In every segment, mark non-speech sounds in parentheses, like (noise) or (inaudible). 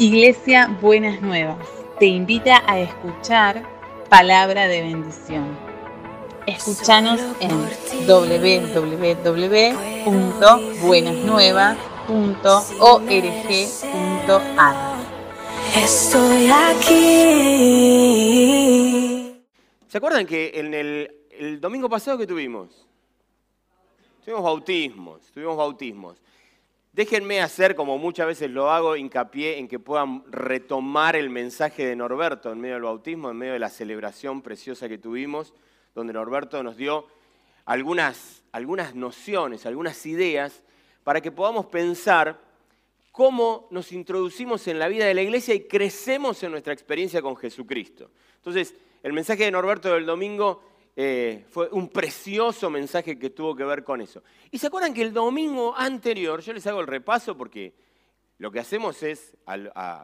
Iglesia Buenas Nuevas te invita a escuchar palabra de bendición. Escúchanos en www.buenasnuevas.org.ar. Estoy aquí. ¿Se acuerdan que en el, el domingo pasado que tuvimos? Tuvimos bautismos, tuvimos bautismos. Déjenme hacer, como muchas veces lo hago, hincapié en que puedan retomar el mensaje de Norberto en medio del bautismo, en medio de la celebración preciosa que tuvimos, donde Norberto nos dio algunas, algunas nociones, algunas ideas, para que podamos pensar cómo nos introducimos en la vida de la iglesia y crecemos en nuestra experiencia con Jesucristo. Entonces, el mensaje de Norberto del domingo eh, fue un precioso mensaje que tuvo que ver con eso. Y se acuerdan que el domingo anterior, yo les hago el repaso porque lo que hacemos es,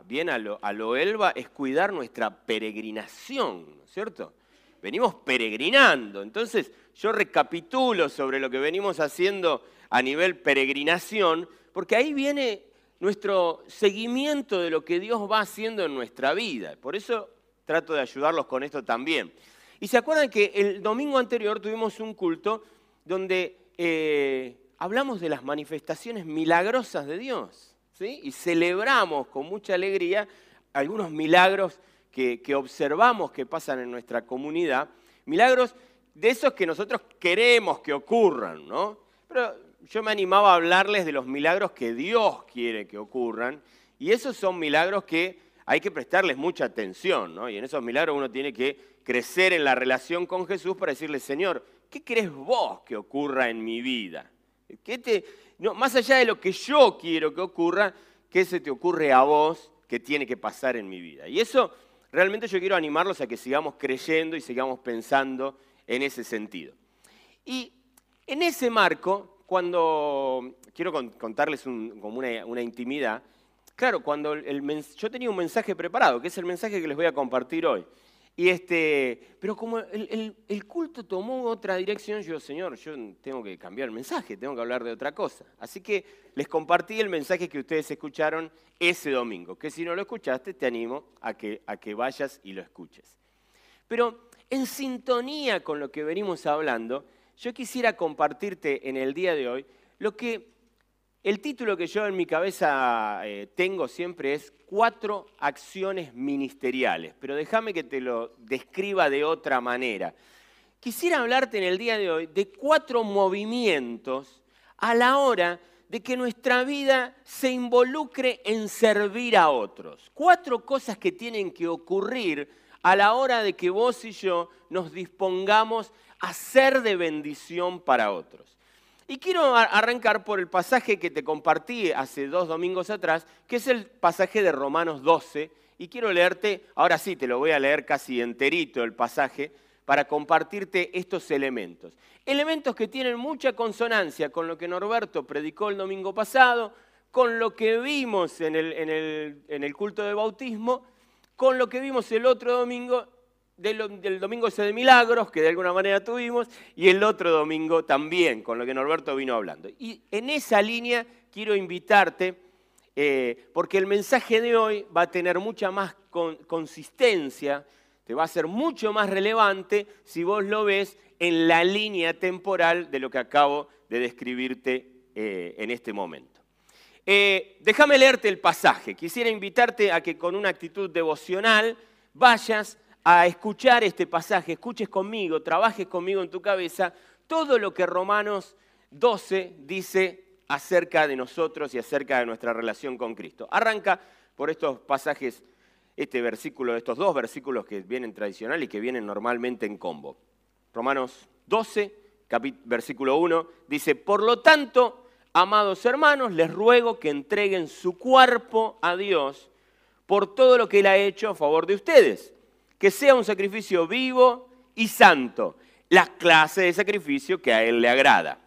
bien a lo, a lo Elba, es cuidar nuestra peregrinación, ¿no es cierto? Venimos peregrinando, entonces yo recapitulo sobre lo que venimos haciendo a nivel peregrinación, porque ahí viene nuestro seguimiento de lo que Dios va haciendo en nuestra vida. Por eso trato de ayudarlos con esto también. Y se acuerdan que el domingo anterior tuvimos un culto donde eh, hablamos de las manifestaciones milagrosas de Dios. ¿sí? Y celebramos con mucha alegría algunos milagros que, que observamos que pasan en nuestra comunidad. Milagros de esos que nosotros queremos que ocurran, ¿no? Pero yo me animaba a hablarles de los milagros que Dios quiere que ocurran. Y esos son milagros que hay que prestarles mucha atención, ¿no? Y en esos milagros uno tiene que crecer en la relación con Jesús para decirle, Señor, ¿qué crees vos que ocurra en mi vida? ¿Qué te, no, más allá de lo que yo quiero que ocurra, ¿qué se te ocurre a vos que tiene que pasar en mi vida? Y eso realmente yo quiero animarlos a que sigamos creyendo y sigamos pensando en ese sentido. Y en ese marco, cuando quiero contarles como una, intimidad, claro, cuando yo tenía un mensaje preparado, que es el mensaje que les voy a compartir hoy. Y este, pero como el, culto tomó otra dirección, yo, Señor, yo tengo que cambiar el mensaje, tengo que hablar de otra cosa. Así que les compartí el mensaje que ustedes escucharon ese domingo, que si no lo escuchaste, te animo a que, a que vayas y lo escuches. Pero en sintonía con lo que venimos hablando, yo quisiera compartirte en el día de hoy lo que el título que yo en mi cabeza eh, tengo siempre es Cuatro acciones ministeriales, pero déjame que te lo describa de otra manera. Quisiera hablarte en el día de hoy de cuatro movimientos a la hora de que nuestra vida se involucre en servir a otros. Cuatro cosas que tienen que ocurrir a la hora de que vos y yo nos dispongamos a ser de bendición para otros. Y quiero arrancar por el pasaje que te compartí hace dos domingos atrás, que es el pasaje de Romanos 12. Y quiero leerte, ahora sí, te lo voy a leer casi enterito el pasaje, para compartirte estos elementos. Elementos que tienen mucha consonancia con lo que Norberto predicó el domingo pasado, con lo que vimos en el, culto de bautismo, con lo que vimos el otro domingo del, domingo ese de milagros, que de alguna manera tuvimos, y el otro domingo también, con lo que Norberto vino hablando. Y en esa línea quiero invitarte, eh, porque el mensaje de hoy va a tener mucha más consistencia, te va a ser mucho más relevante si vos lo ves en la línea temporal de lo que acabo de describirte eh, en este momento. Eh, déjame leerte el pasaje. Quisiera invitarte a que con una actitud devocional vayas a escuchar este pasaje, escuches conmigo, trabajes conmigo en tu cabeza todo lo que Romanos 12 dice acerca de nosotros y acerca de nuestra relación con Cristo. Arranca por estos pasajes, este versículo, estos dos versículos que vienen tradicional y que vienen normalmente en combo. Romanos 12, versículo 1, dice, por lo tanto, amados hermanos, les ruego que entreguen su cuerpo a Dios por todo lo que Él ha hecho a favor de ustedes que sea un sacrificio vivo y santo, la clase de sacrificio que a Él le agrada.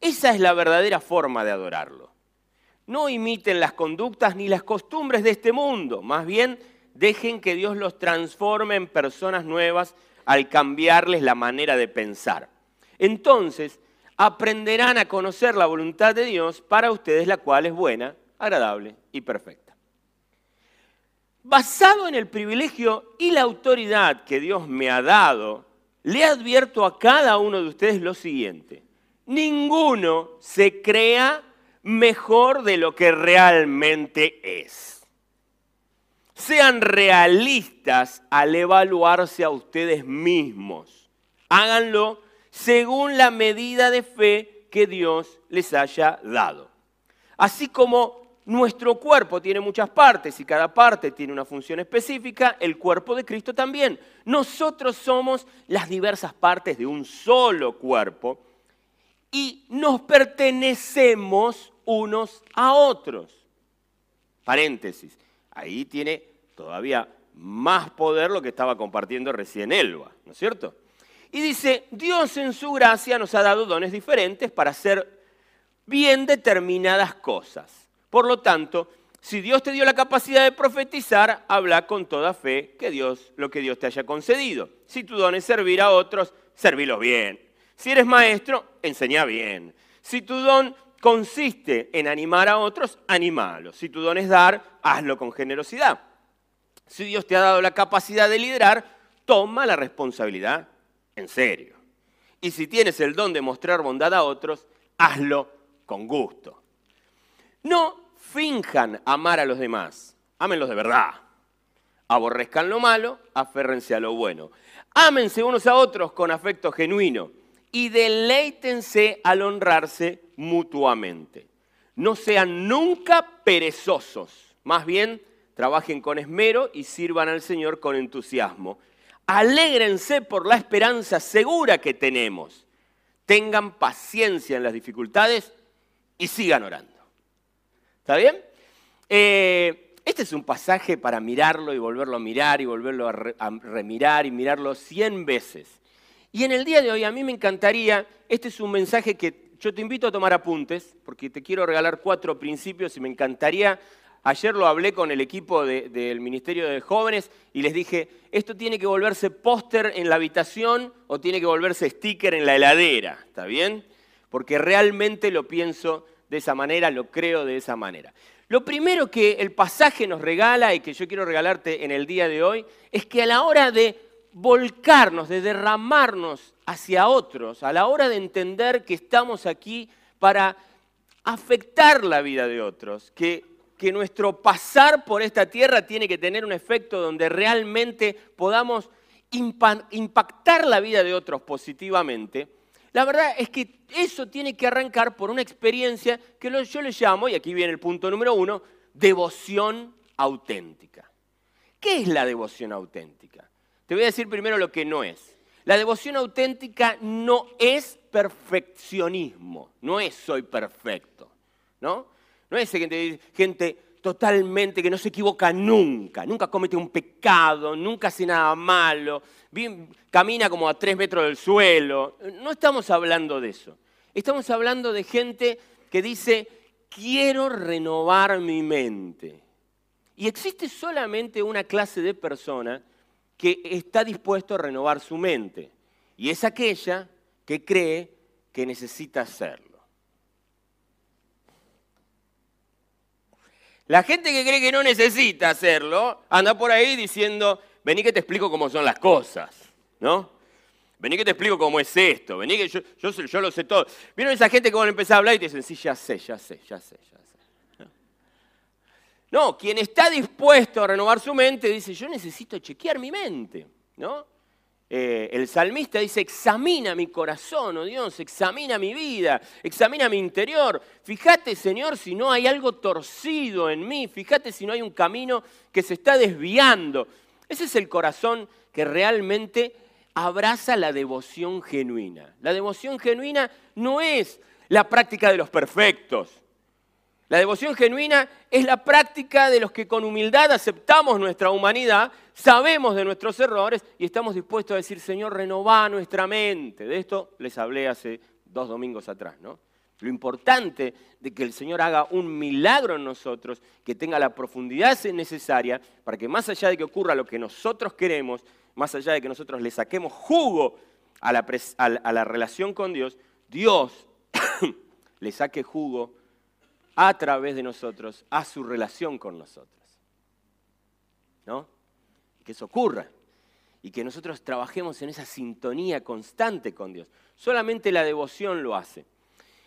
Esa es la verdadera forma de adorarlo. No imiten las conductas ni las costumbres de este mundo, más bien dejen que Dios los transforme en personas nuevas al cambiarles la manera de pensar. Entonces aprenderán a conocer la voluntad de Dios para ustedes, la cual es buena, agradable y perfecta. Basado en el privilegio y la autoridad que Dios me ha dado, le advierto a cada uno de ustedes lo siguiente. Ninguno se crea mejor de lo que realmente es. Sean realistas al evaluarse a ustedes mismos. Háganlo según la medida de fe que Dios les haya dado. Así como nuestro cuerpo tiene muchas partes y cada parte tiene una función específica, el cuerpo de Cristo también. Nosotros somos las diversas partes de un solo cuerpo y nos pertenecemos unos a otros. Paréntesis, ahí tiene todavía más poder lo que estaba compartiendo recién Elba, ¿no es cierto? Y dice, Dios en su gracia nos ha dado dones diferentes para hacer bien determinadas cosas. Por lo tanto, si Dios te dio la capacidad de profetizar, habla con toda fe que Dios, lo que Dios te haya concedido. Si tu don es servir a otros, servilos bien. Si eres maestro, enseña bien. Si tu don consiste en animar a otros, animalos. Si tu don es dar, hazlo con generosidad. Si Dios te ha dado la capacidad de liderar, toma la responsabilidad en serio. Y si tienes el don de mostrar bondad a otros, hazlo con gusto. No finjan amar a los demás, ámenlos de verdad. Aborrezcan lo malo, aférrense a lo bueno. Ámense unos a otros con afecto genuino y deleítense al honrarse mutuamente. No sean nunca perezosos, más bien trabajen con esmero y sirvan al Señor con entusiasmo. Alégrense por la esperanza segura que tenemos. Tengan paciencia en las dificultades y sigan orando. ¿Está bien? Eh, este es un pasaje para mirarlo y volverlo a mirar y volverlo a, remirar y mirarlo cien veces. Y en el día de hoy a mí me encantaría, este es un mensaje que yo te invito a tomar apuntes, porque te quiero regalar cuatro principios y me encantaría, ayer lo hablé con el equipo del Ministerio de Jóvenes y les dije, esto tiene que volverse póster en la habitación o tiene que volverse sticker en la heladera, ¿está bien? Porque realmente lo pienso de esa manera, lo creo de esa manera. Lo primero que el pasaje nos regala y que yo quiero regalarte en el día de hoy es que a la hora de volcarnos, de derramarnos hacia otros, a la hora de entender que estamos aquí para afectar la vida de otros, que, que nuestro pasar por esta tierra tiene que tener un efecto donde realmente podamos impactar la vida de otros positivamente, la verdad es que eso tiene que arrancar por una experiencia que yo le llamo, y aquí viene el punto número uno, devoción auténtica. ¿Qué es la devoción auténtica? Te voy a decir primero lo que no es. La devoción auténtica no es perfeccionismo, no es soy perfecto, ¿no? No es gente, gente totalmente que no se equivoca nunca, nunca comete un pecado, nunca hace nada malo, camina como a tres metros del suelo. No estamos hablando de eso. Estamos hablando de gente que dice, quiero renovar mi mente. Y existe solamente una clase de persona que está dispuesto a renovar su mente. Y es aquella que cree que necesita hacerlo. La gente que cree que no necesita hacerlo anda por ahí diciendo, vení que te explico cómo son las cosas, ¿no? Vení que te explico cómo es esto, vení que yo, lo sé todo. ¿Vieron esa gente que van a a hablar y te dicen, sí, ya sé, ya sé, ya sé, ya sé? No, quien está dispuesto a renovar su mente dice, yo necesito chequear mi mente, ¿no? Eh, el salmista dice, examina mi corazón, oh Dios, examina mi vida, examina mi interior. Fíjate, Señor, si no hay algo torcido en mí, fíjate si no hay un camino que se está desviando. Ese es el corazón que realmente abraza la devoción genuina. La devoción genuina no es la práctica de los perfectos. La devoción genuina es la práctica de los que con humildad aceptamos nuestra humanidad, sabemos de nuestros errores y estamos dispuestos a decir, Señor, renová nuestra mente. De esto les hablé hace dos domingos atrás, ¿no? Lo importante de que el Señor haga un milagro en nosotros, que tenga la profundidad necesaria para que más allá de que ocurra lo que nosotros queremos, más allá de que nosotros le saquemos jugo a la, a la relación con Dios, Dios (coughs) le saque jugo a través de nosotros a su relación con nosotros. ¿no? Que eso ocurra y que nosotros trabajemos en esa sintonía constante con Dios. Solamente la devoción lo hace.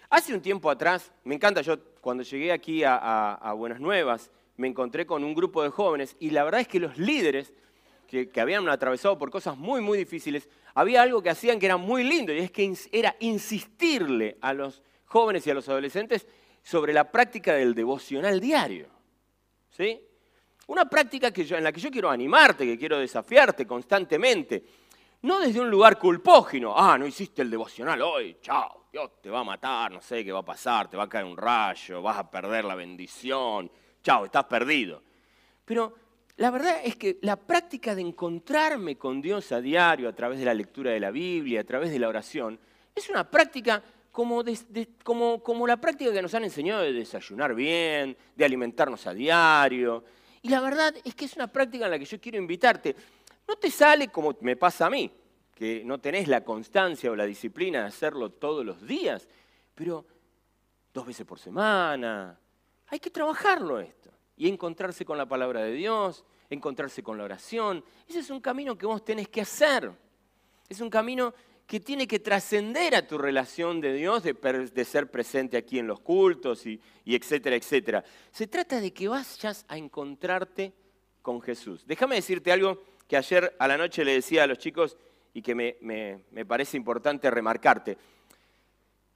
Hace un tiempo atrás, me encanta, yo cuando llegué aquí a, Buenas Nuevas, me encontré con un grupo de jóvenes y la verdad es que los líderes que, que, habían atravesado por cosas muy, muy difíciles, había algo que hacían que era muy lindo y es que era insistirle a los jóvenes y a los adolescentes sobre la práctica del devocional diario. ¿Sí? Una práctica que en la que yo quiero animarte, que quiero desafiarte constantemente. No desde un lugar culpógeno. Ah, no hiciste el devocional hoy. Chao, Dios te va a matar, no sé qué va a pasar, te va a caer un rayo, vas a perder la bendición. Chao, estás perdido. Pero la verdad es que la práctica de encontrarme con Dios a diario a través de la lectura de la Biblia, a través de la oración, es una práctica como, como, la práctica que nos han enseñado de desayunar bien, de alimentarnos a diario, y la verdad es que es una práctica en la que yo quiero invitarte. No te sale como me pasa a mí, que no tenés la constancia o la disciplina de hacerlo todos los días, pero dos veces por semana. Hay que trabajarlo esto y encontrarse con la palabra de Dios, encontrarse con la oración. Ese es un camino que vos tenés que hacer. Es un camino que tiene que trascender a tu relación de Dios, de, ser presente aquí en los cultos y, etcétera, etcétera. Se trata de que vayas a encontrarte con Jesús. Déjame decirte algo que ayer a la noche le decía a los chicos y que me, parece importante remarcarte.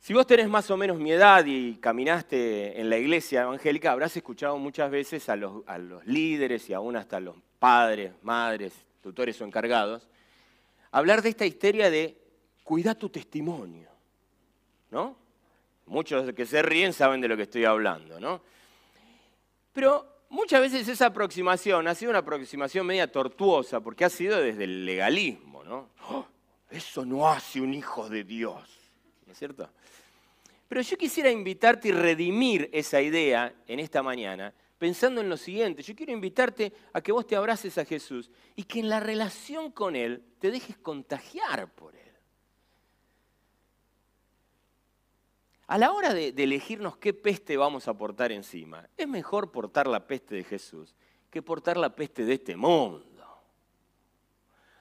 Si vos tenés más o menos mi edad y caminaste en la iglesia evangélica, habrás escuchado muchas veces a los, a los líderes y aún hasta a los padres, madres, tutores o encargados, hablar de esta histeria de cuida tu testimonio, ¿no? Muchos que se ríen saben de lo que estoy hablando, ¿no? Pero muchas veces esa aproximación ha sido una aproximación media tortuosa, porque ha sido desde el legalismo, ¿no? ¡Oh! eso no hace un hijo de Dios, ¿no es cierto? Pero yo quisiera invitarte y redimir esa idea en esta mañana, pensando en lo siguiente. Yo quiero invitarte a que vos te abraces a Jesús y que en la relación con Él te dejes contagiar por Él. A la hora de, elegirnos qué peste vamos a portar encima, es mejor portar la peste de Jesús que portar la peste de este mundo.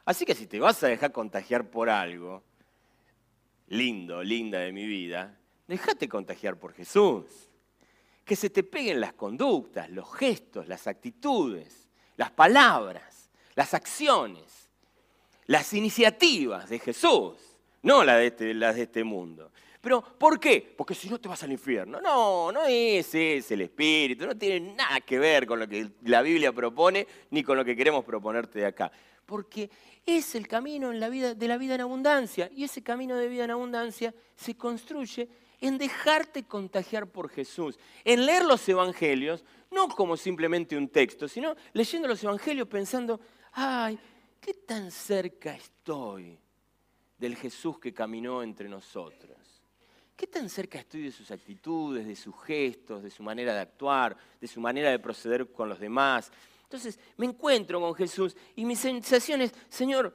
Así que si te vas a dejar contagiar por algo, lindo, linda de mi vida, déjate contagiar por Jesús. Que se te peguen las conductas, los gestos, las actitudes, las palabras, las acciones, las iniciativas de Jesús, no las de este, las de este mundo. Pero, ¿por qué? Porque si no te vas al infierno. No, no es ese el espíritu, no tiene nada que ver con lo que la Biblia propone ni con lo que queremos proponerte de acá. Porque es el camino de la vida en abundancia y ese camino de vida en abundancia se construye en dejarte contagiar por Jesús, en leer los evangelios, no como simplemente un texto, sino leyendo los evangelios pensando, ay, ¿qué tan cerca estoy del Jesús que caminó entre nosotros? ¿Qué tan cerca estoy de sus actitudes, de sus gestos, de su manera de actuar, de su manera de proceder con los demás? Entonces me encuentro con Jesús y mi sensación es, Señor,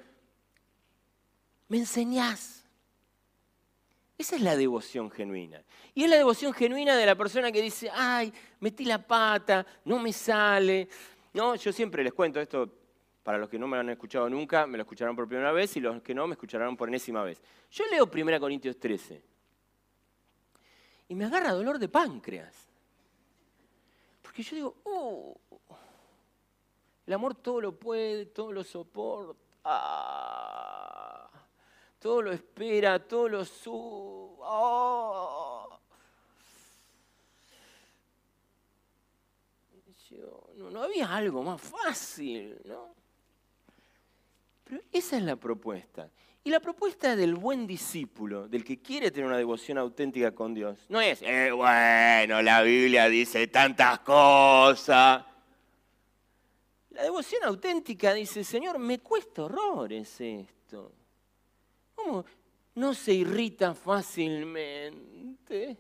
me enseñás. Esa es la devoción genuina. Y es la devoción genuina de la persona que dice, ay, metí la pata, no me sale. No, yo siempre les cuento esto, para los que no me lo han escuchado nunca, me lo escucharán por primera vez y los que no me escucharán por enésima vez. Yo leo 1 Corintios 13 y me agarra dolor de páncreas. Porque yo digo, oh, el amor todo lo puede, todo lo soporta, todo lo espera, todo lo sube. Ah. No, no había algo más fácil, ¿no? Pero esa es la propuesta. Y la propuesta del buen discípulo, del que quiere tener una devoción auténtica con Dios, no es, eh, bueno, la Biblia dice tantas cosas. La devoción auténtica dice, Señor, me cuesta horrores esto. ¿Cómo no se irrita fácilmente?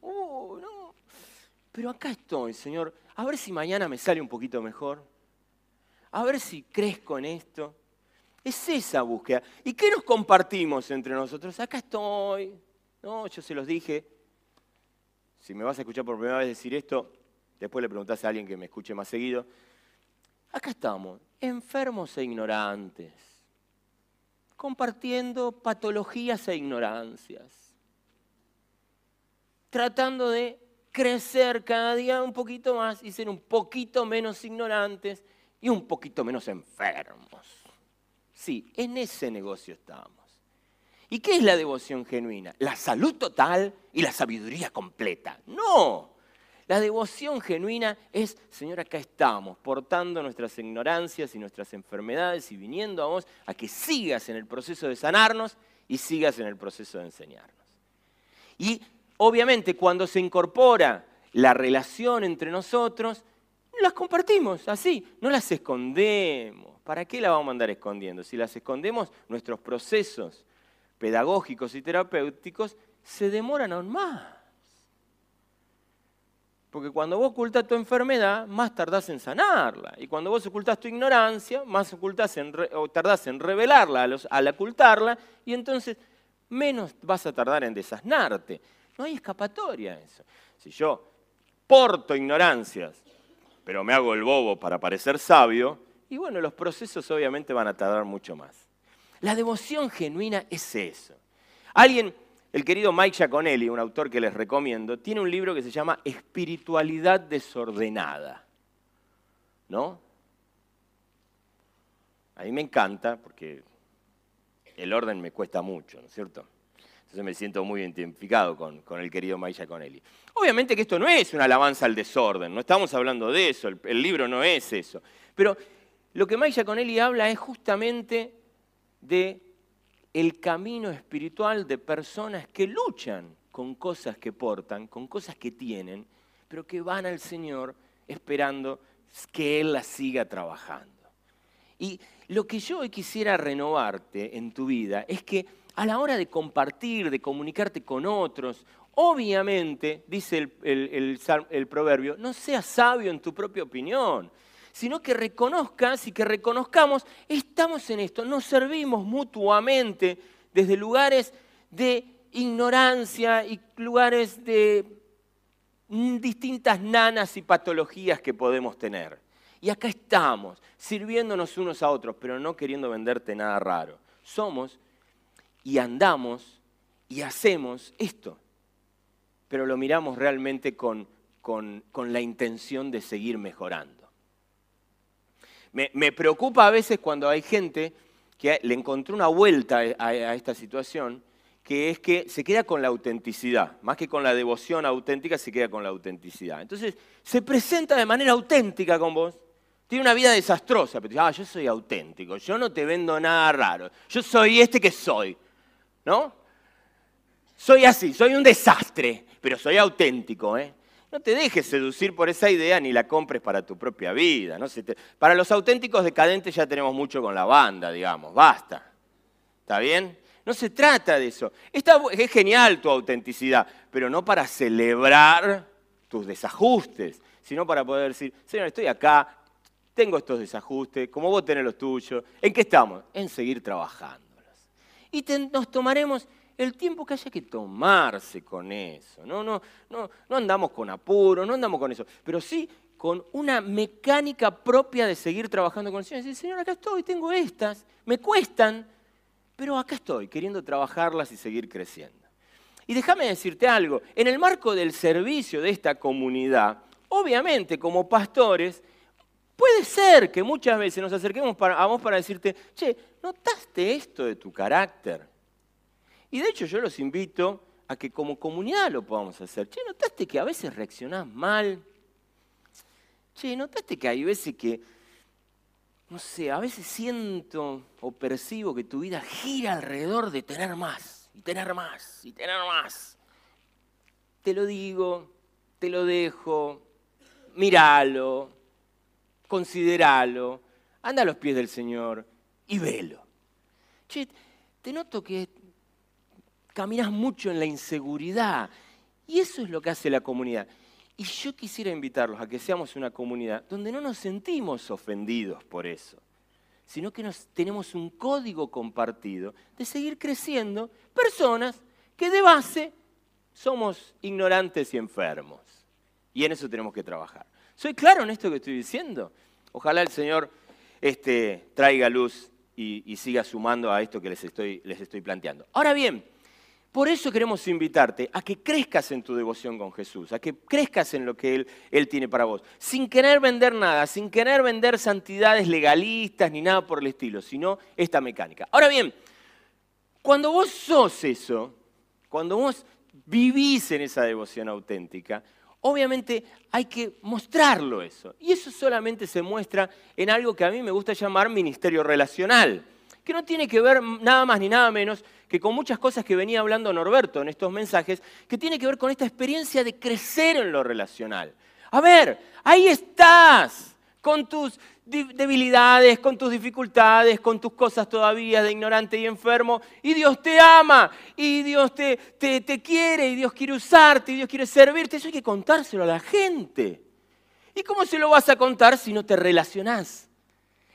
Uh, no. Pero acá estoy, Señor. A ver si mañana me sale un poquito mejor. A ver si crezco en esto. Es esa búsqueda. ¿Y qué nos compartimos entre nosotros? Acá estoy. No, yo se los dije. Si me vas a escuchar por primera vez decir esto, después le preguntás a alguien que me escuche más seguido. acá estamos, enfermos e ignorantes, compartiendo patologías e ignorancias, tratando de crecer cada día un poquito más y ser un poquito menos ignorantes y un poquito menos enfermos. Sí, en ese negocio estamos. ¿Y qué es la devoción genuina? La salud total y la sabiduría completa. No, la devoción genuina es, Señor, acá estamos, portando nuestras ignorancias y nuestras enfermedades y viniendo a vos a que sigas en el proceso de sanarnos y sigas en el proceso de enseñarnos. Y obviamente cuando se incorpora la relación entre nosotros, las compartimos así, no las escondemos. ¿Para qué la vamos a andar escondiendo? Si las escondemos, nuestros procesos pedagógicos y terapéuticos se demoran aún más. Porque cuando vos ocultas tu enfermedad, más tardás en sanarla. Y cuando vos ocultás tu ignorancia, más ocultás en tardás en revelarla al ocultarla. Y entonces menos vas a tardar en desasnarte. No hay escapatoria a eso. Si yo porto ignorancias, pero me hago el bobo para parecer sabio, y bueno, los procesos obviamente van a tardar mucho más. La devoción genuina es eso. Alguien el querido Mike Giaconelli, un autor que les recomiendo, tiene un libro que se llama Espiritualidad desordenada. ¿No? A mí me encanta porque el orden me cuesta mucho, ¿no es cierto? Entonces me siento muy identificado con, el querido Mike Giaconelli. Obviamente que esto no es una alabanza al desorden, no estamos hablando de eso, el, libro no es eso. Pero lo que Mike Giaconelli habla es justamente de el camino espiritual de personas que luchan con cosas que portan, con cosas que tienen, pero que van al Señor esperando que Él las siga trabajando. Y lo que yo hoy quisiera renovarte en tu vida es que a la hora de compartir, de comunicarte con otros, obviamente, dice el, proverbio, no seas sabio en tu propia opinión sino que reconozcas y que reconozcamos, estamos en esto, nos servimos mutuamente desde lugares de ignorancia y lugares de distintas nanas y patologías que podemos tener. Y acá estamos, sirviéndonos unos a otros, pero no queriendo venderte nada raro. Somos y andamos y hacemos esto, pero lo miramos realmente con, con, la intención de seguir mejorando. Me, preocupa a veces cuando hay gente que le encontró una vuelta a, esta situación, que es que se queda con la autenticidad, más que con la devoción auténtica, se queda con la autenticidad. Entonces, se presenta de manera auténtica con vos, tiene una vida desastrosa, pero dice, ah, yo soy auténtico, yo no te vendo nada raro, yo soy este que soy, ¿no? Soy así, soy un desastre, pero soy auténtico, ¿eh? No te dejes seducir por esa idea ni la compres para tu propia vida. Para los auténticos decadentes ya tenemos mucho con la banda, digamos, basta. ¿Está bien? No se trata de eso. es genial tu autenticidad, pero no para celebrar tus desajustes, sino para poder decir, Señor, estoy acá, tengo estos desajustes, como vos tenés los tuyos. ¿En qué estamos? En seguir trabajándolos. Y nos tomaremos el tiempo que haya que tomarse con eso. No, no, no, no andamos con apuro, no andamos con eso, pero sí con una mecánica propia de seguir trabajando con el Señor. Decir, Señor, acá estoy, tengo estas, me cuestan, pero acá estoy, queriendo trabajarlas y seguir creciendo. Y déjame decirte algo, en el marco del servicio de esta comunidad, obviamente como pastores, puede ser que muchas veces nos acerquemos a vos para decirte, che, ¿notaste esto de tu carácter? Y de hecho yo los invito a que como comunidad lo podamos hacer. Che, ¿notaste que a veces reaccionás mal? Che, ¿notaste que hay veces que, no sé, a veces siento o percibo que tu vida gira alrededor de tener más, y tener más, y tener más? Te lo digo, te lo dejo, míralo, consideralo, anda a los pies del Señor y velo. Che, te noto que caminas mucho en la inseguridad. Y eso es lo que hace la comunidad. Y yo quisiera invitarlos a que seamos una comunidad donde no nos sentimos ofendidos por eso, sino que nos, tenemos un código compartido de seguir creciendo personas que de base somos ignorantes y enfermos. Y en eso tenemos que trabajar. ¿Soy claro en esto que estoy diciendo? Ojalá el Señor este, traiga luz y, siga sumando a esto que les estoy, les estoy planteando. Ahora bien, por eso queremos invitarte a que crezcas en tu devoción con Jesús, a que crezcas en lo que Él, Él, tiene para vos, sin querer vender nada, sin querer vender santidades legalistas ni nada por el estilo, sino esta mecánica. Ahora bien, cuando vos sos eso, cuando vos vivís en esa devoción auténtica, obviamente hay que mostrarlo eso. Y eso solamente se muestra en algo que a mí me gusta llamar ministerio relacional que no tiene que ver nada más ni nada menos que con muchas cosas que venía hablando Norberto en estos mensajes, que tiene que ver con esta experiencia de crecer en lo relacional. A ver, ahí estás, con tus debilidades, con tus dificultades, con tus cosas todavía de ignorante y enfermo, y Dios te ama, y Dios te, te, te quiere, y Dios quiere usarte, y Dios quiere servirte. Eso hay que contárselo a la gente. ¿Y cómo se lo vas a contar si no te relacionás?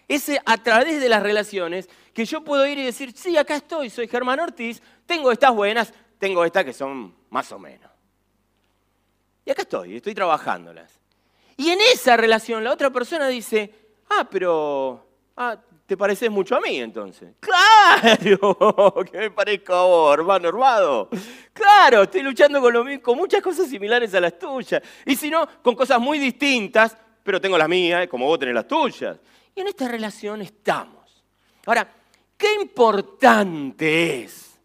Es a través de las relaciones que yo puedo ir y decir, sí, acá estoy, soy Germán Ortiz, tengo estas buenas, tengo estas que son más o menos. Y acá estoy, estoy trabajándolas. Y en esa relación la otra persona dice, ah, pero ah, te pareces mucho a mí entonces. Claro, (laughs) que me parezco a vos, hermano hermano. Claro, estoy luchando con, lo mismo, con muchas cosas similares a las tuyas. Y si no, con cosas muy distintas, pero tengo las mías, como vos tenés las tuyas. Y en esta relación estamos. Ahora, qué importante es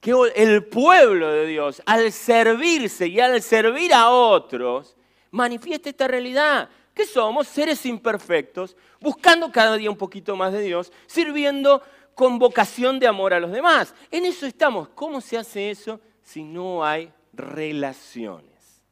que el pueblo de Dios, al servirse y al servir a otros, manifieste esta realidad, que somos seres imperfectos, buscando cada día un poquito más de Dios, sirviendo con vocación de amor a los demás. En eso estamos. ¿Cómo se hace eso si no hay relaciones?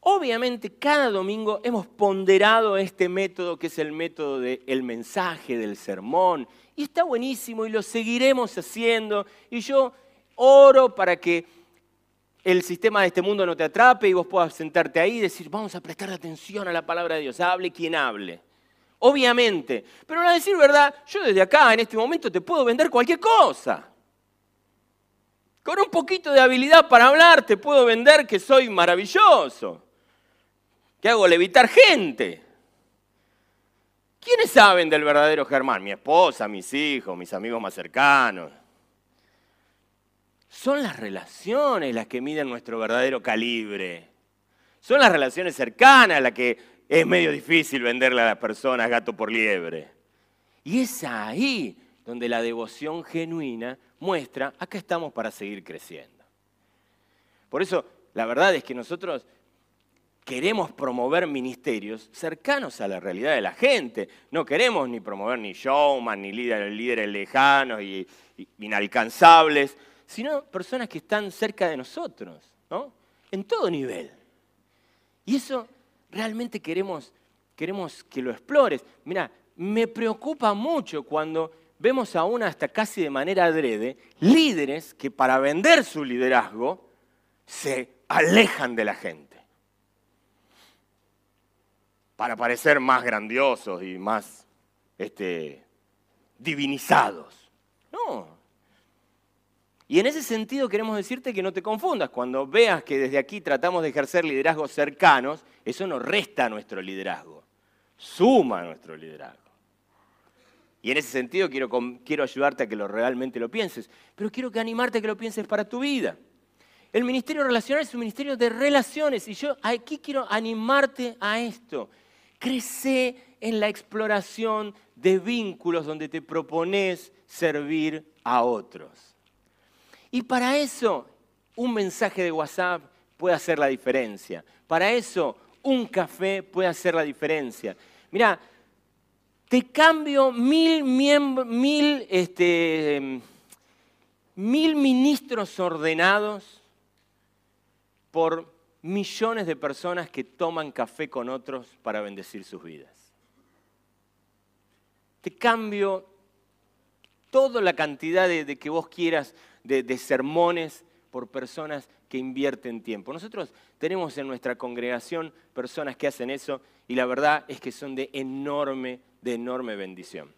Obviamente cada domingo hemos ponderado este método que es el método del mensaje, del sermón, y está buenísimo y lo seguiremos haciendo. Y yo oro para que el sistema de este mundo no te atrape y vos puedas sentarte ahí y decir, vamos a prestar atención a la palabra de Dios, hable quien hable. Obviamente, pero a decir verdad, yo desde acá en este momento te puedo vender cualquier cosa. Con un poquito de habilidad para hablar te puedo vender que soy maravilloso que hago levitar gente. ¿Quiénes saben del verdadero Germán? Mi esposa, mis hijos, mis amigos más cercanos. Son las relaciones las que miden nuestro verdadero calibre. Son las relaciones cercanas las que es medio difícil venderle a las personas gato por liebre. Y es ahí donde la devoción genuina muestra, acá estamos para seguir creciendo. Por eso, la verdad es que nosotros queremos promover ministerios cercanos a la realidad de la gente. No queremos ni promover ni showman, ni líderes, líderes lejanos y, inalcanzables, sino personas que están cerca de nosotros, ¿no? En todo nivel. Y eso realmente queremos, queremos que lo explores. Mira, me preocupa mucho cuando vemos aún hasta casi de manera adrede líderes que para vender su liderazgo se alejan de la gente para parecer más grandiosos y más este, divinizados. No. Y en ese sentido queremos decirte que no te confundas. Cuando veas que desde aquí tratamos de ejercer liderazgos cercanos, eso no resta nuestro liderazgo, suma nuestro liderazgo. Y en ese sentido quiero, quiero ayudarte a que lo realmente lo pienses, pero quiero que animarte a que lo pienses para tu vida. El ministerio relacional es un ministerio de relaciones y yo aquí quiero animarte a esto. Crece en la exploración de vínculos donde te propones servir a otros. Y para eso, un mensaje de WhatsApp puede hacer la diferencia. Para eso, un café puede hacer la diferencia. Mira, te cambio mil, mil, este, mil ministros ordenados por millones de personas que toman café con otros para bendecir sus vidas. Te cambio toda la cantidad de, que vos quieras de, sermones por personas que invierten tiempo. Nosotros tenemos en nuestra congregación personas que hacen eso y la verdad es que son de enorme, de enorme bendición.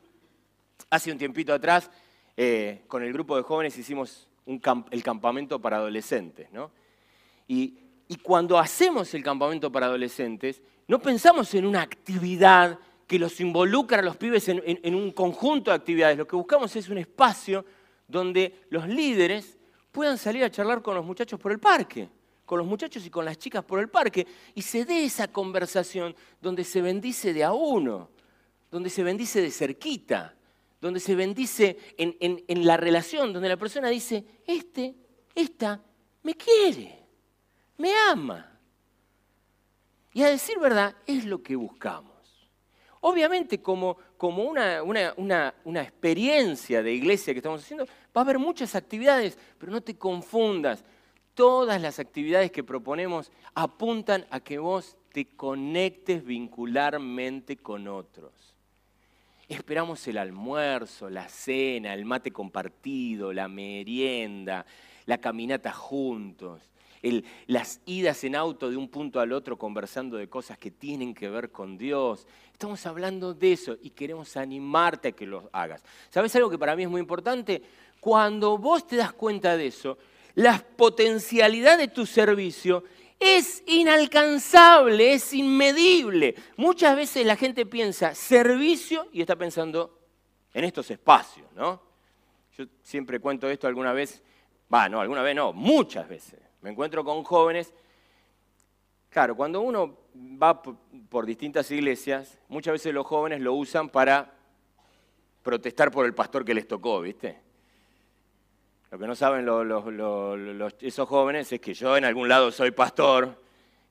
Hace un tiempito atrás, eh, con el grupo de jóvenes hicimos el campamento para adolescentes, ¿no? Y Y cuando hacemos el campamento para adolescentes, no pensamos en una actividad que los involucra a los pibes en un conjunto de actividades. Lo que buscamos es un espacio donde los líderes puedan salir a charlar con los muchachos por el parque, con los muchachos y con las chicas por el parque, y se dé esa conversación donde se bendice de a uno, donde se bendice de cerquita, donde se bendice en, la relación, donde la persona dice, este, esta, me quiere, me ama. Y a decir verdad, es lo que buscamos. Obviamente, como, una, experiencia de iglesia que estamos haciendo, va a haber muchas actividades, pero no te confundas. Todas las actividades que proponemos apuntan a que vos te conectes vincularmente con otros. Esperamos el almuerzo, la cena, el mate compartido, la merienda, la caminata juntos las idas en auto de un punto al otro conversando de cosas que tienen que ver con Dios. Estamos hablando de eso y queremos animarte a que lo hagas. ¿Sabes algo que para mí es muy importante? Cuando vos te das cuenta de eso, la potencialidad de tu servicio es inalcanzable, es inmedible. Muchas veces la gente piensa servicio y está pensando en estos espacios, ¿no? Yo siempre cuento esto alguna vez, va, no, alguna vez no, muchas veces. Me encuentro con jóvenes. Claro, cuando uno va por distintas iglesias, muchas veces los jóvenes lo usan para protestar por el pastor que les tocó, ¿viste? Lo que no saben esos jóvenes es que yo en algún lado soy pastor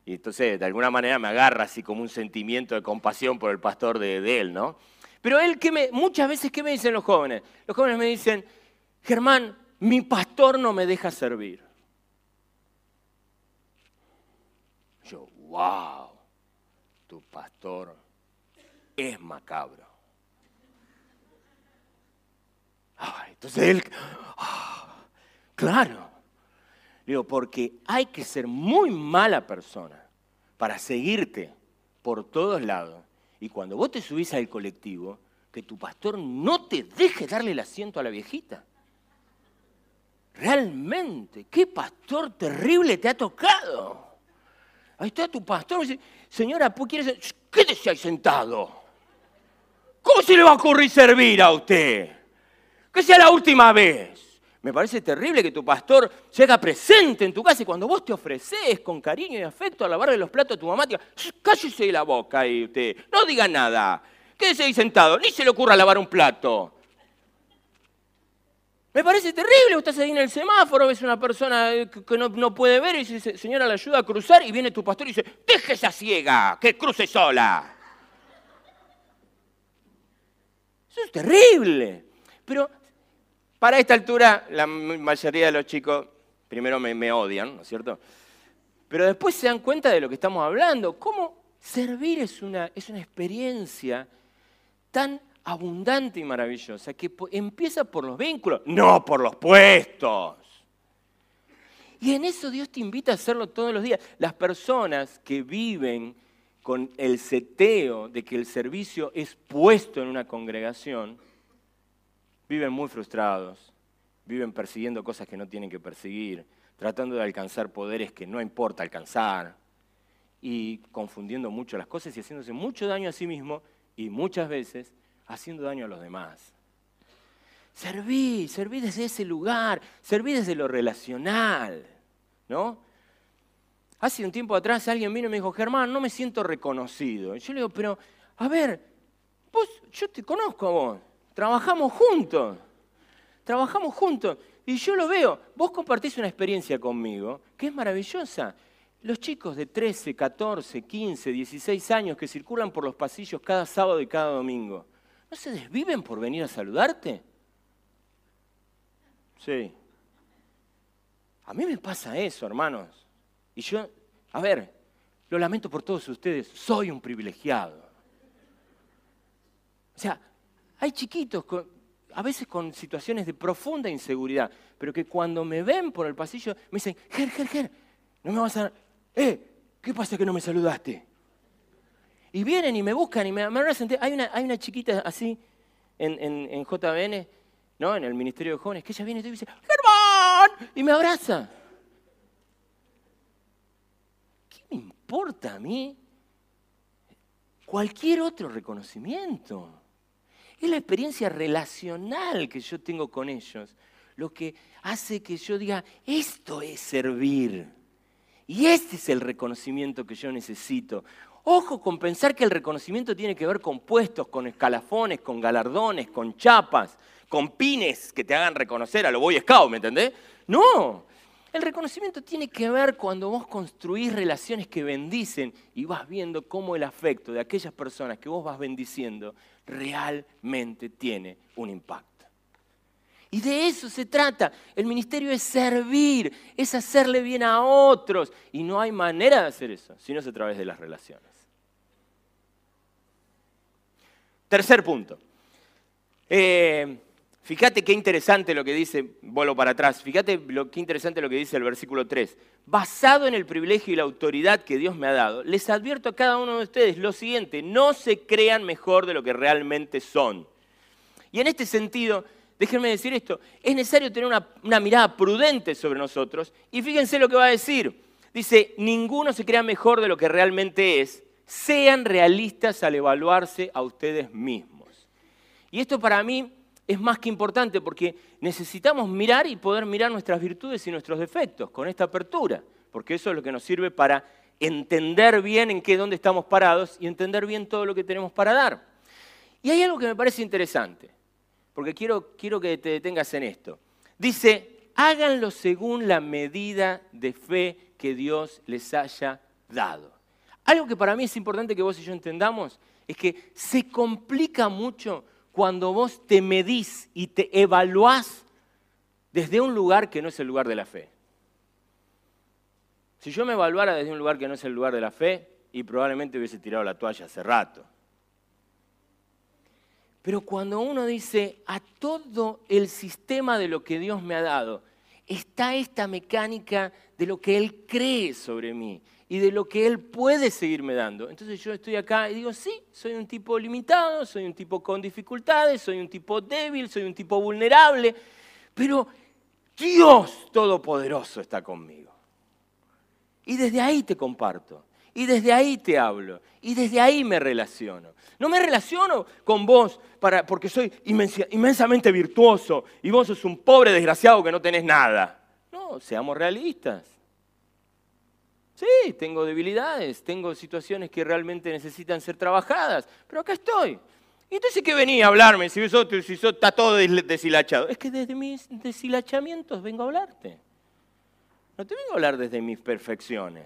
y entonces de alguna manera me agarra así como un sentimiento de compasión por el pastor de, él, ¿no? Pero él, que me, muchas veces, ¿qué me dicen los jóvenes? Los jóvenes me dicen, Germán, mi pastor no me deja servir. Wow, tu pastor es macabro. entonces él, ah, claro, digo, porque hay que ser muy mala persona para seguirte por todos lados. Y cuando vos te subís al colectivo, que tu pastor no te deje darle el asiento a la viejita. Realmente, qué pastor terrible te ha tocado. Ahí está tu pastor. Dice, Señora, ¿qué quédese ahí sentado. ¿Cómo se le va a ocurrir servir a usted? Que sea la última vez. Me parece terrible que tu pastor se haga presente en tu casa y cuando vos te ofreces con cariño y afecto a lavarle los platos a tu mamá, te diga, cállese la boca ahí usted, no diga nada, quédese ahí sentado, ni se le ocurra lavar un plato. Me parece terrible, vos estás ahí en el semáforo, ves una persona que no, puede ver y dice, señora, le ayuda a cruzar y viene tu pastor y dice, deje esa ciega, que cruce sola. Eso es terrible. Pero para esta altura la mayoría de los chicos primero me, odian, ¿no es cierto? Pero después se dan cuenta de lo que estamos hablando. Cómo servir es una, es una experiencia tan abundante y maravillosa que empieza por los vínculos, no por los puestos. Y en eso Dios te invita a hacerlo todos los días. Las personas que viven con el seteo de que el servicio es puesto en una congregación, viven muy frustrados, viven persiguiendo cosas que no tienen que perseguir, tratando de alcanzar poderes que no importa alcanzar, y confundiendo mucho las cosas y haciéndose mucho daño a sí mismo y muchas veces haciendo daño a los demás. Serví, serví desde ese lugar, serví desde lo relacional, ¿no? Hace un tiempo atrás alguien vino y me dijo, Germán, no me siento reconocido. Y yo le digo, pero, a ver, vos, yo te conozco a vos, trabajamos juntos, trabajamos juntos, y yo lo veo, vos compartís una experiencia conmigo que es maravillosa. Los chicos de 13, 14, 15, 16 años que circulan por los pasillos cada sábado y cada domingo, ¿No se desviven por venir a saludarte? Sí. A mí me pasa eso, hermanos. Y yo, a ver, lo lamento por todos ustedes, soy un privilegiado. O sea, hay chiquitos a veces con situaciones de profunda inseguridad, pero que cuando me ven por el pasillo me dicen, Ger, Ger, Ger, no me vas a... Eh, ¿qué pasa que no me saludaste? Y vienen y me buscan y me, me Hay una, hay una chiquita así en, en, JBN, ¿no? en el Ministerio de Jóvenes, que ella viene y dice, ¡Germán! Y me abraza. importa a mí cualquier otro reconocimiento. Es la experiencia relacional que yo tengo con ellos lo que hace que yo diga, esto es servir. Y este es el reconocimiento que yo necesito. Ojo con pensar que el reconocimiento tiene que ver con puestos, con escalafones, con galardones, con chapas, con pines que te hagan reconocer a lo Boy Scout, ¿me entendés? No, el reconocimiento tiene que ver cuando vos construís relaciones que bendicen y vas viendo cómo el afecto de aquellas personas que vos vas bendiciendo realmente tiene un impacto. Y de eso se trata. El ministerio es servir, es hacerle bien a otros. Y no hay manera de hacer eso, si no es a través de las relaciones. Tercer punto. Eh, fíjate qué interesante lo que dice, vuelo para atrás, fíjate lo, qué interesante lo que dice el versículo 3. Basado en el privilegio y la autoridad que Dios me ha dado, les advierto a cada uno de ustedes lo siguiente, no se crean mejor de lo que realmente son. Y en este sentido, déjenme decir esto, es necesario tener una, mirada prudente sobre nosotros y fíjense lo que va a decir. Dice, ninguno se crea mejor de lo que realmente es, sean realistas al evaluarse a ustedes mismos. Y esto para mí es más que importante porque necesitamos mirar y poder mirar nuestras virtudes y nuestros defectos con esta apertura, porque eso es lo que nos sirve para entender bien en qué, dónde estamos parados y entender bien todo lo que tenemos para dar. Y hay algo que me parece interesante porque quiero, quiero que te detengas en esto. Dice, háganlo según la medida de fe que Dios les haya dado. Algo que para mí es importante que vos y yo entendamos es que se complica mucho cuando vos te medís y te evaluás desde un lugar que no es el lugar de la fe. Si yo me evaluara desde un lugar que no es el lugar de la fe, y probablemente hubiese tirado la toalla hace rato. Pero cuando uno dice a todo el sistema de lo que Dios me ha dado, está esta mecánica de lo que Él cree sobre mí y de lo que Él puede seguirme dando. Entonces yo estoy acá y digo, sí, soy un tipo limitado, soy un tipo con dificultades, soy un tipo débil, soy un tipo vulnerable, pero Dios Todopoderoso está conmigo. Y desde ahí te comparto. Y desde ahí te hablo. Y desde ahí me relaciono. No me relaciono con vos para, porque soy inmensamente virtuoso y vos sos un pobre desgraciado que no tenés nada. No, seamos realistas. Sí, tengo debilidades, tengo situaciones que realmente necesitan ser trabajadas, pero acá estoy. ¿Y entonces qué venía a hablarme si, si está todo deshilachado? Es que desde mis deshilachamientos vengo a hablarte. No te vengo a hablar desde mis perfecciones.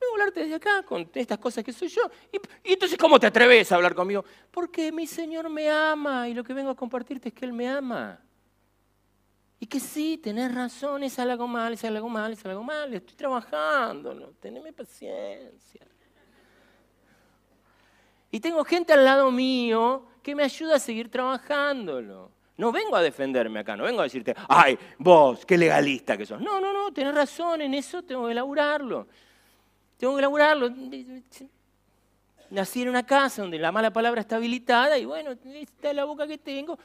Vengo a hablarte desde acá con estas cosas que soy yo. Y, entonces, ¿cómo te atreves a hablar conmigo? Porque mi Señor me ama y lo que vengo a compartirte es que Él me ama. Y que sí, tenés razón, es algo mal, es algo mal, es algo mal, estoy trabajando, ¿no? teneme paciencia. Y tengo gente al lado mío que me ayuda a seguir trabajándolo. No vengo a defenderme acá, no vengo a decirte, ay, vos, qué legalista que sos. No, no, no, tenés razón, en eso tengo que elaborarlo. Tengo que laburarlo. Nací en una casa donde la mala palabra está habilitada y bueno, esta es la boca que tengo.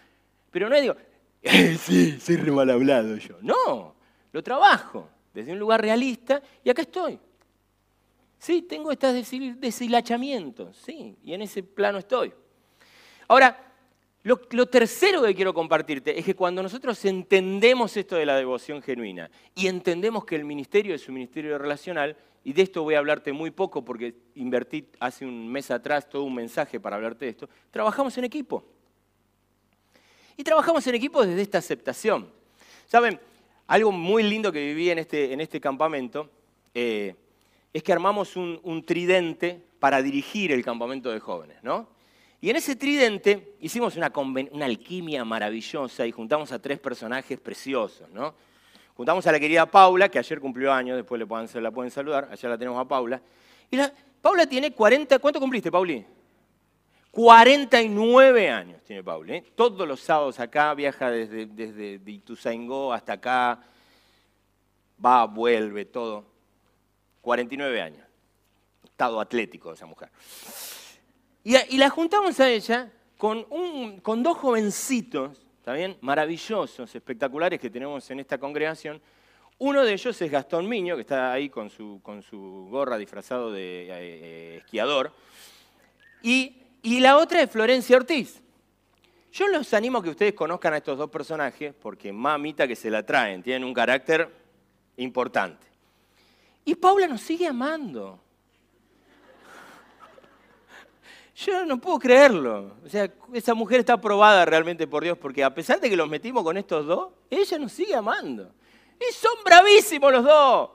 Pero no digo, eh, (laughs) sí, soy re mal hablado yo. No, lo trabajo desde un lugar realista y acá estoy. Sí, tengo estos deshilachamientos, sí, y en ese plano estoy. Ahora, lo, lo, tercero que quiero compartirte es que cuando nosotros entendemos esto de la devoción genuina y entendemos que el ministerio es un ministerio relacional, y de esto voy a hablarte muy poco porque invertí hace un mes atrás todo un mensaje para hablarte de esto, trabajamos en equipo. Y trabajamos en equipo desde esta aceptación. Saben, algo muy lindo que viví en este, en este campamento eh, es que armamos un, tridente para dirigir el campamento de jóvenes, ¿no? Y en ese tridente hicimos una, alquimia maravillosa y juntamos a tres personajes preciosos, ¿no? Juntamos a la querida Paula, que ayer cumplió años, después le pueden, la pueden saludar, allá la tenemos a Paula. Y la, Paula tiene 40, ¿cuánto cumpliste, Pauli? 49 años tiene Pauli. ¿eh? Todos los sábados acá, viaja desde, desde Ituzaingó hasta acá, va, vuelve, todo. 49 años. Estado atlético de esa mujer. Y, y la juntamos a ella con, un, con dos jovencitos ¿está bien? Maravillosos, espectaculares que tenemos en esta congregación. Uno de ellos es Gastón Miño, que está ahí con su, con su gorra disfrazado de eh, eh, esquiador. Y, y la otra es Florencia Ortiz. Yo los animo a que ustedes conozcan a estos dos personajes, porque mamita que se la traen, tienen un carácter importante. Y Paula nos sigue amando. Yo no puedo creerlo. O sea, esa mujer está aprobada realmente por Dios, porque a pesar de que los metimos con estos dos, ella nos sigue amando. Y son bravísimos los dos.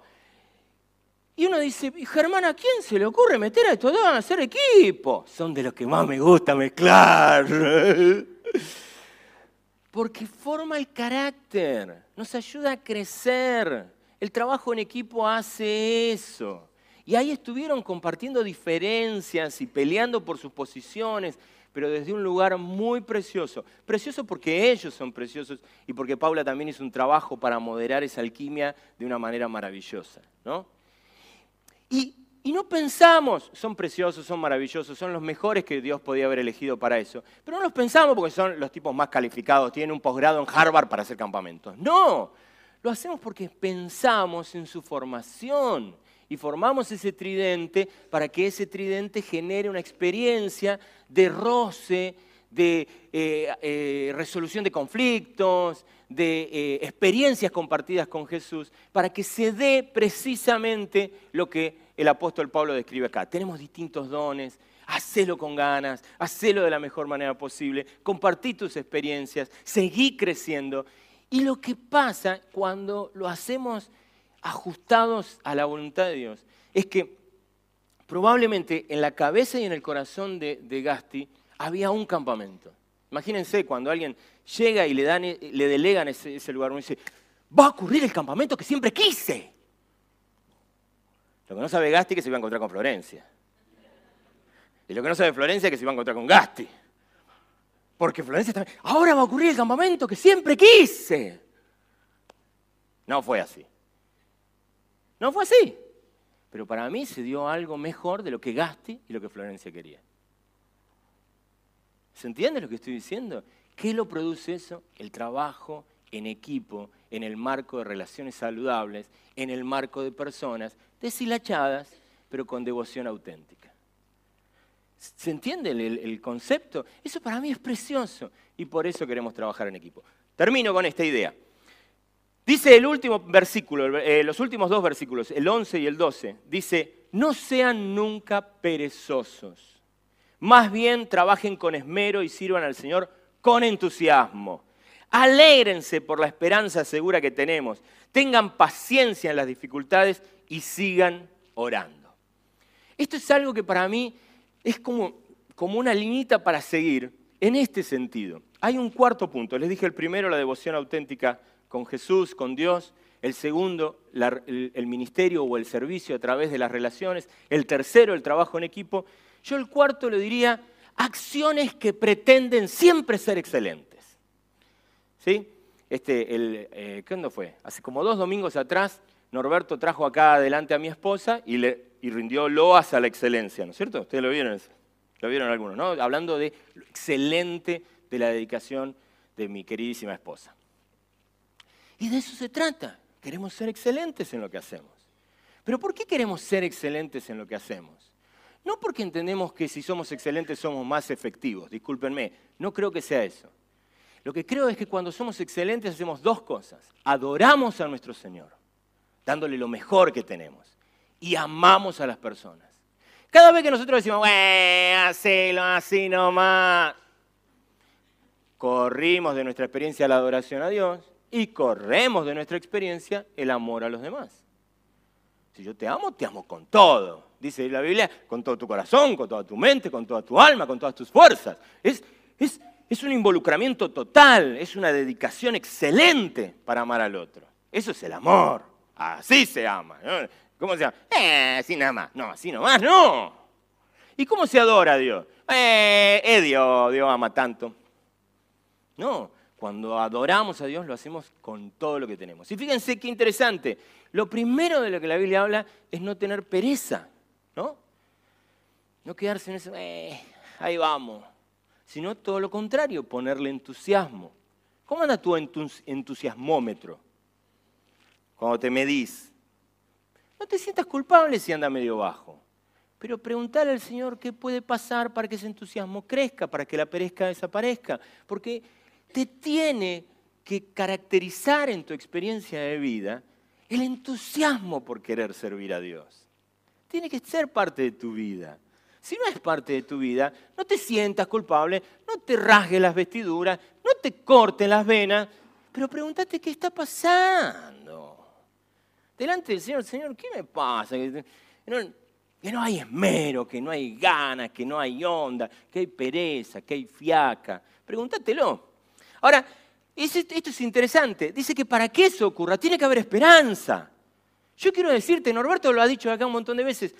Y uno dice, Germán, ¿a quién se le ocurre meter a estos dos a hacer equipo? Son de los que más me gusta mezclar. (laughs) Porque forma el carácter, nos ayuda a crecer. El trabajo en equipo hace eso. Y ahí estuvieron compartiendo diferencias y peleando por sus posiciones, pero desde un lugar muy precioso. Precioso porque ellos son preciosos y porque Paula también hizo un trabajo para moderar esa alquimia de una manera maravillosa. ¿no? Y, no pensamos, son preciosos, son maravillosos, son los mejores que Dios podía haber elegido para eso. Pero no los pensamos porque son los tipos más calificados, tienen un posgrado en Harvard para hacer campamentos. No, lo hacemos porque pensamos en su formación y formamos ese tridente para que ese tridente genere una experiencia de roce, de eh, eh, resolución de conflictos, de eh, experiencias compartidas con Jesús, para que se dé precisamente lo que el apóstol Pablo describe acá. Tenemos distintos dones, hacelo con ganas, hacelo de la mejor manera posible, compartí tus experiencias, seguí creciendo y lo que pasa cuando lo hacemos ajustados a la voluntad de Dios es que probablemente en la cabeza y en el corazón de, Gasti había un campamento. Imagínense cuando alguien llega y le, dan, le delegan ese, lugar, uno dice, va a ocurrir el campamento que siempre quise. Lo que no sabe Gasti es que se iba a encontrar con Florencia. Y lo que no sabe Florencia es que se iba a encontrar con Gasti. Porque Florencia también, ahora va a ocurrir el campamento que siempre quise. No fue así. No fue así. Pero para mí se dio algo mejor de lo que Gasti y lo que Florencia quería. ¿Se entiende lo que estoy diciendo? ¿Qué lo produce eso? El trabajo en equipo, en el marco de relaciones saludables, en el marco de personas deshilachadas, pero con devoción auténtica. ¿Se entiende el, concepto? Eso para mí es precioso y por eso queremos trabajar en equipo. Termino con esta idea. Dice el último versículo, eh, los últimos dos versículos, el 11 y el 12, dice, no sean nunca perezosos, más bien trabajen con esmero y sirvan al Señor con entusiasmo. Alégrense por la esperanza segura que tenemos, tengan paciencia en las dificultades y sigan orando. Esto es algo que para mí es como, como una liñita para seguir en este sentido. Hay un cuarto punto. Les dije el primero, la devoción auténtica con Jesús, con Dios. El segundo, el, el, ministerio o el servicio a través de las relaciones. El tercero, el trabajo en equipo. Yo el cuarto le diría, acciones que pretenden siempre ser excelentes. ¿Sí? Este, el, eh, ¿Cuándo fue? Hace como dos domingos atrás, Norberto trajo acá adelante a mi esposa y le y rindió loas a la excelencia, ¿no es cierto? Ustedes lo vieron, lo vieron algunos, ¿no? Hablando de lo excelente de la dedicación de mi queridísima esposa. Y de eso se trata. Queremos ser excelentes en lo que hacemos. Pero ¿por qué queremos ser excelentes en lo que hacemos? No porque entendemos que si somos excelentes somos más efectivos, discúlpenme, no creo que sea eso. Lo que creo es que cuando somos excelentes hacemos dos cosas. Adoramos a nuestro Señor, dándole lo mejor que tenemos y amamos a las personas. Cada vez que nosotros decimos, hacelo así nomás, corrimos de nuestra experiencia la adoración a Dios y corremos de nuestra experiencia el amor a los demás. Si yo te amo, te amo con todo. Dice la Biblia, con todo tu corazón, con toda tu mente, con toda tu alma, con todas tus fuerzas. Es, un involucramiento total, es una dedicación excelente para amar al otro. Eso es el amor. Así se ama. ¿Cómo se llama? Eh, así nada más. No, así nomás, no. ¿Y cómo se adora a Dios? Eh, eh, Dios, Dios ama tanto. No, cuando adoramos a Dios lo hacemos con todo lo que tenemos. Y fíjense qué interesante. Lo primero de lo que la Biblia habla es no tener pereza, ¿no? No quedarse en eso, eh, ahí vamos. Sino todo lo contrario, ponerle entusiasmo. ¿Cómo anda tu entusiasmómetro? cuando te medís. No te sientas culpable si anda medio bajo. Pero preguntarle al Señor qué puede pasar para que ese entusiasmo crezca, para que la perezca desaparezca. Porque te tiene que caracterizar en tu experiencia de vida el entusiasmo por querer servir a Dios. Tiene que ser parte de tu vida. Si no es parte de tu vida, no te sientas culpable, no te rasgues las vestiduras, no te cortes las venas, pero pregúntate qué está pasando. Delante del Señor, Señor, ¿qué me pasa? Que no, que no hay esmero, que no hay ganas, que no hay onda, que hay pereza, que hay fiaca. Pregúntatelo. Ahora, esto es interesante. Dice que para que eso ocurra tiene que haber esperanza. Yo quiero decirte, Norberto lo ha dicho acá un montón de veces,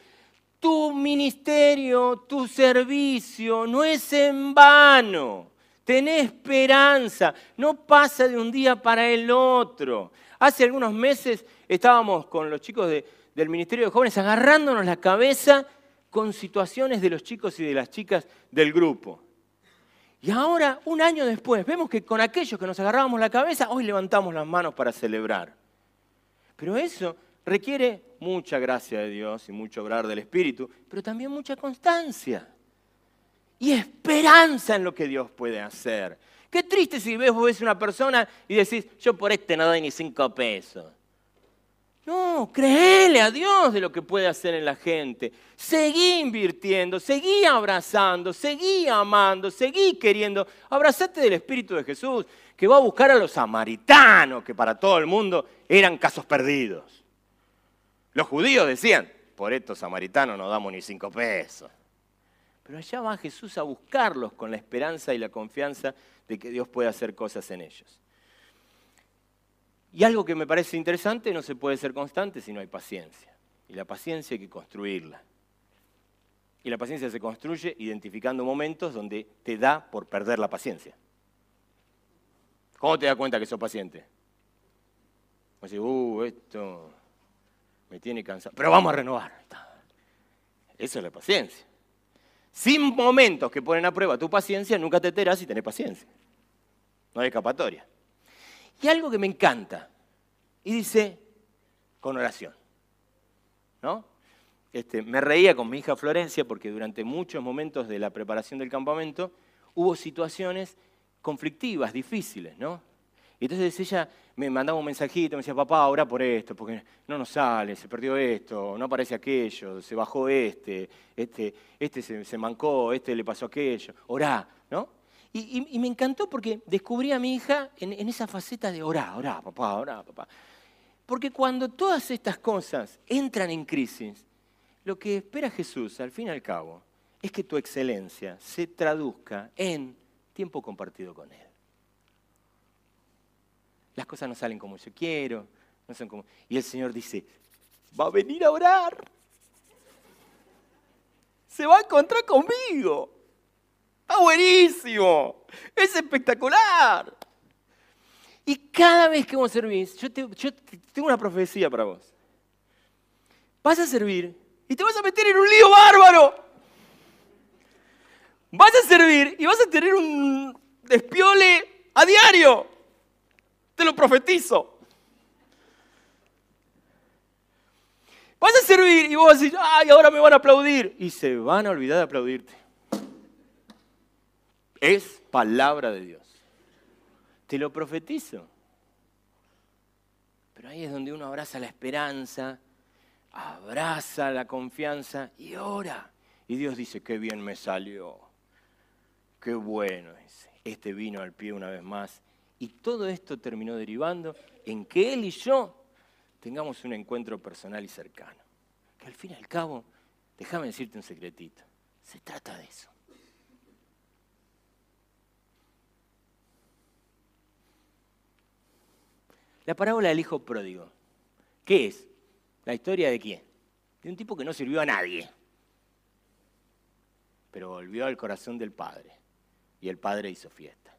tu ministerio, tu servicio no es en vano. Tenés esperanza, no pasa de un día para el otro. Hace algunos meses estábamos con los chicos del Ministerio de Jóvenes agarrándonos la cabeza con situaciones de los chicos y de las chicas del grupo. Y ahora, un año después, vemos que con aquellos que nos agarrábamos la cabeza, hoy levantamos las manos para celebrar. Pero eso requiere mucha gracia de Dios y mucho obrar del Espíritu, pero también mucha constancia y esperanza en lo que Dios puede hacer. Qué triste si ves, vos ves una persona y decís, yo por este no doy ni cinco pesos. No, créele a Dios de lo que puede hacer en la gente. Seguí invirtiendo, seguí abrazando, seguí amando, seguí queriendo. Abrazate del Espíritu de Jesús, que va a buscar a los samaritanos, que para todo el mundo eran casos perdidos. Los judíos decían, por estos samaritanos no damos ni cinco pesos. Pero allá va Jesús a buscarlos con la esperanza y la confianza de que Dios puede hacer cosas en ellos. Y algo que me parece interesante, no se puede ser constante si no hay paciencia. Y la paciencia hay que construirla. Y la paciencia se construye identificando momentos donde te da por perder la paciencia. ¿Cómo te das cuenta que sos paciente? Decís, uh, esto me tiene cansado. Pero vamos a renovar. Eso es la paciencia. Sin momentos que ponen a prueba tu paciencia, nunca te enterás y tenés paciencia. No hay escapatoria. Y algo que me encanta, y dice, con oración. ¿No? Este, me reía con mi hija Florencia porque durante muchos momentos de la preparación del campamento hubo situaciones conflictivas, difíciles, ¿no? Y entonces ella me mandaba un mensajito, me decía, papá, ora por esto, porque no nos sale, se perdió esto, no aparece aquello, se bajó este, este, este se, mancó, este le pasó aquello, orá, ¿no? Y, me encantó porque descubrí a mi hija en, esa faceta de orá, orá, papá, orá, papá. Porque cuando todas estas cosas entran en crisis, lo que espera Jesús, al fin y al cabo, es que tu excelencia se traduzca en tiempo compartido con Él. Las cosas no salen como yo quiero, no son como... Y el Señor dice, va a venir a orar. Se va a encontrar conmigo. Está buenísimo. Es espectacular. Y cada vez que vos servís, yo, yo tengo una profecía para vos. Vas a servir y te vas a meter en un lío bárbaro. Vas a servir y vas a tener un despiole a diario. Te lo profetizo. Vas a servir y vos decir, ay, ahora me van a aplaudir. Y se van a olvidar de aplaudirte. Es palabra de Dios. Te lo profetizo. Pero ahí es donde uno abraza la esperanza, abraza la confianza y ora. Y Dios dice, qué bien me salió. Qué bueno es. Este vino al pie una vez más. Y todo esto terminó derivando en que Él y yo tengamos un encuentro personal y cercano. Que al fin y al cabo, déjame decirte un secretito, se trata de eso. La parábola del hijo pródigo. ¿Qué es? La historia de quién? De un tipo que no sirvió a nadie, pero volvió al corazón del padre y el padre hizo fiesta.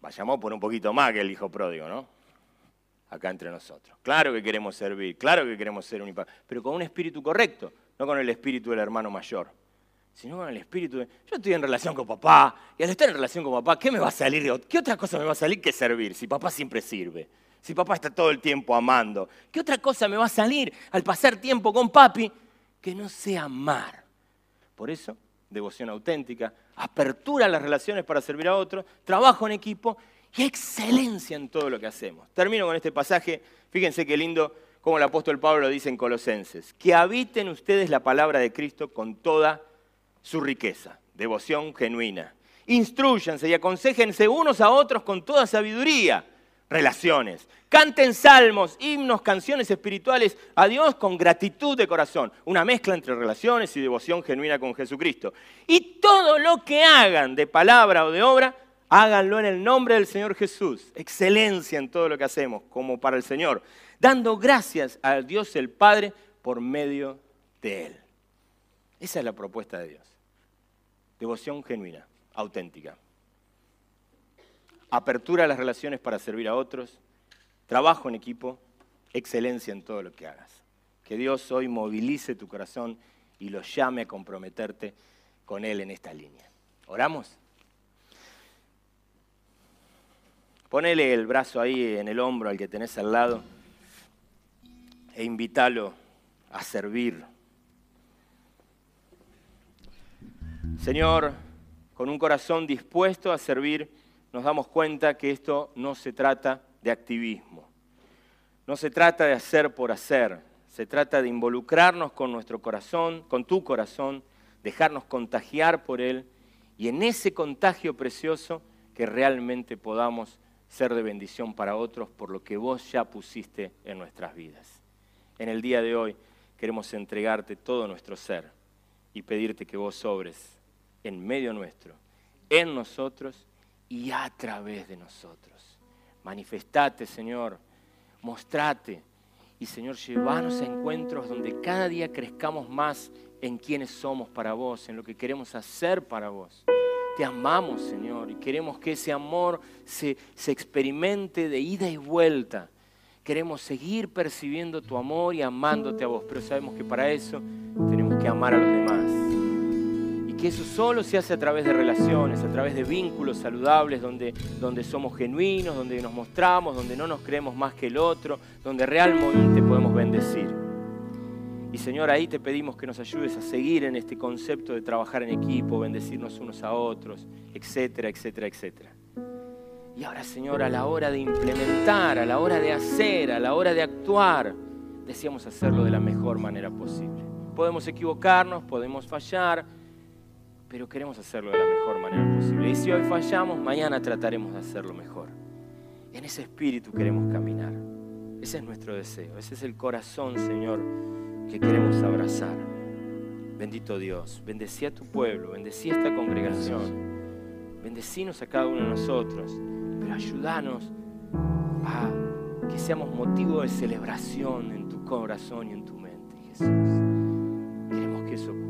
Vayamos por un poquito más que el hijo pródigo, ¿no? Acá entre nosotros. Claro que queremos servir, claro que queremos ser un pero con un espíritu correcto, no con el espíritu del hermano mayor sino con el espíritu de, yo estoy en relación con papá, y al estar en relación con papá, ¿qué me va a salir? ¿Qué otra cosa me va a salir que servir? Si papá siempre sirve. Si papá está todo el tiempo amando, ¿qué otra cosa me va a salir al pasar tiempo con papi que no sea amar? Por eso, devoción auténtica, apertura a las relaciones para servir a otros, trabajo en equipo y excelencia en todo lo que hacemos. Termino con este pasaje. Fíjense qué lindo como el apóstol Pablo lo dice en Colosenses. Que habiten ustedes la palabra de Cristo con toda su riqueza, devoción genuina. Instruyanse y aconsejense unos a otros con toda sabiduría. Relaciones. Canten salmos, himnos, canciones espirituales a Dios con gratitud de corazón. Una mezcla entre relaciones y devoción genuina con Jesucristo. Y todo lo que hagan de palabra o de obra, háganlo en el nombre del Señor Jesús. Excelencia en todo lo que hacemos, como para el Señor. Dando gracias a Dios el Padre por medio de Él. Esa es la propuesta de Dios. Devoción genuina, auténtica. Apertura a las relaciones para servir a otros. Trabajo en equipo. Excelencia en todo lo que hagas. Que Dios hoy movilice tu corazón y lo llame a comprometerte con Él en esta línea. ¿Oramos? Ponele el brazo ahí en el hombro al que tenés al lado e invítalo a servir. Señor, con un corazón dispuesto a servir, nos damos cuenta que esto no se trata de activismo, no se trata de hacer por hacer, se trata de involucrarnos con nuestro corazón, con tu corazón, dejarnos contagiar por él y en ese contagio precioso que realmente podamos ser de bendición para otros por lo que vos ya pusiste en nuestras vidas. En el día de hoy queremos entregarte todo nuestro ser y pedirte que vos sobres en medio nuestro, en nosotros y a través de nosotros. Manifestate, Señor, mostrate y, Señor, llevanos a encuentros donde cada día crezcamos más en quienes somos para vos, en lo que queremos hacer para vos. Te amamos, Señor, y queremos que ese amor se, se experimente de ida y vuelta. Queremos seguir percibiendo tu amor y amándote a vos, pero sabemos que para eso tenemos que amar a los que eso solo se hace a través de relaciones, a través de vínculos saludables, donde, donde somos genuinos, donde nos mostramos, donde no nos creemos más que el otro, donde realmente podemos bendecir. Y Señor, ahí te pedimos que nos ayudes a seguir en este concepto de trabajar en equipo, bendecirnos unos a otros, etcétera, etcétera, etcétera. Y ahora, Señor, a la hora de implementar, a la hora de hacer, a la hora de actuar, deseamos hacerlo de la mejor manera posible. Podemos equivocarnos, podemos fallar, pero queremos hacerlo de la mejor manera posible. Y si hoy fallamos, mañana trataremos de hacerlo mejor. En ese espíritu queremos caminar. Ese es nuestro deseo, ese es el corazón, Señor, que queremos abrazar. Bendito Dios, bendecí a tu pueblo, bendecí a esta congregación, bendecinos a cada uno de nosotros, pero ayúdanos a que seamos motivo de celebración en tu corazón y en tu mente, Jesús. Queremos que eso ocurra